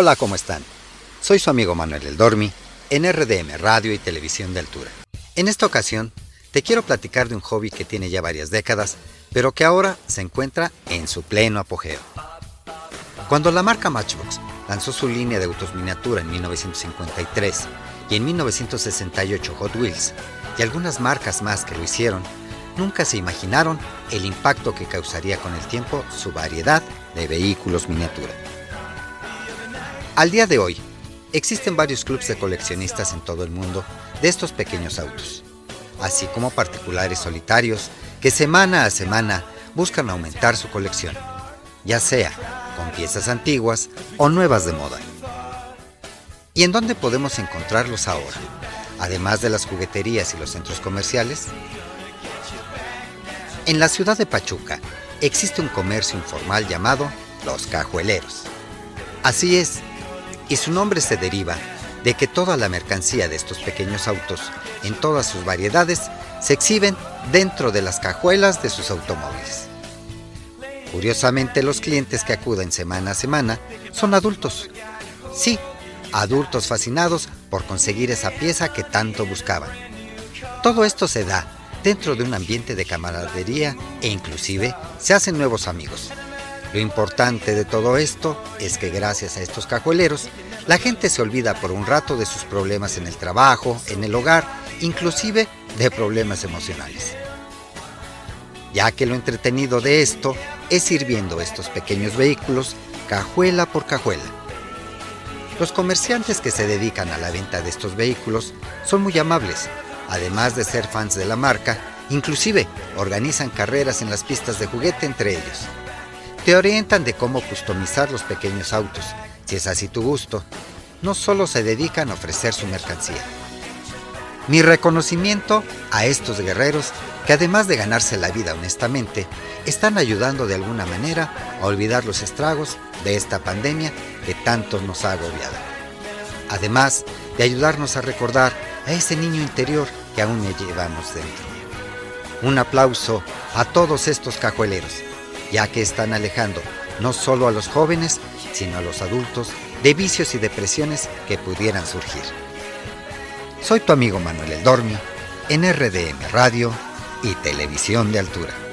Hola, ¿cómo están? Soy su amigo Manuel El Dormi en RDM Radio y Televisión de Altura. En esta ocasión, te quiero platicar de un hobby que tiene ya varias décadas, pero que ahora se encuentra en su pleno apogeo. Cuando la marca Matchbox lanzó su línea de autos miniatura en 1953 y en 1968 Hot Wheels y algunas marcas más que lo hicieron, nunca se imaginaron el impacto que causaría con el tiempo su variedad de vehículos miniatura. Al día de hoy, existen varios clubes de coleccionistas en todo el mundo de estos pequeños autos, así como particulares solitarios que semana a semana buscan aumentar su colección, ya sea con piezas antiguas o nuevas de moda. ¿Y en dónde podemos encontrarlos ahora? Además de las jugueterías y los centros comerciales. En la ciudad de Pachuca existe un comercio informal llamado Los Cajueleros. Así es, y su nombre se deriva de que toda la mercancía de estos pequeños autos, en todas sus variedades, se exhiben dentro de las cajuelas de sus automóviles. Curiosamente, los clientes que acuden semana a semana son adultos. Sí, adultos fascinados por conseguir esa pieza que tanto buscaban. Todo esto se da dentro de un ambiente de camaradería e inclusive se hacen nuevos amigos. Lo importante de todo esto es que gracias a estos cajueleros, la gente se olvida por un rato de sus problemas en el trabajo, en el hogar, inclusive de problemas emocionales. Ya que lo entretenido de esto es ir viendo estos pequeños vehículos cajuela por cajuela. Los comerciantes que se dedican a la venta de estos vehículos son muy amables, además de ser fans de la marca, inclusive organizan carreras en las pistas de juguete entre ellos te orientan de cómo customizar los pequeños autos, si es así tu gusto. No solo se dedican a ofrecer su mercancía. Mi reconocimiento a estos guerreros que además de ganarse la vida honestamente, están ayudando de alguna manera a olvidar los estragos de esta pandemia que tanto nos ha agobiado. Además de ayudarnos a recordar a ese niño interior que aún llevamos dentro. Un aplauso a todos estos cajueleros ya que están alejando no solo a los jóvenes, sino a los adultos de vicios y depresiones que pudieran surgir. Soy tu amigo Manuel El Dormi en RDM Radio y Televisión de Altura.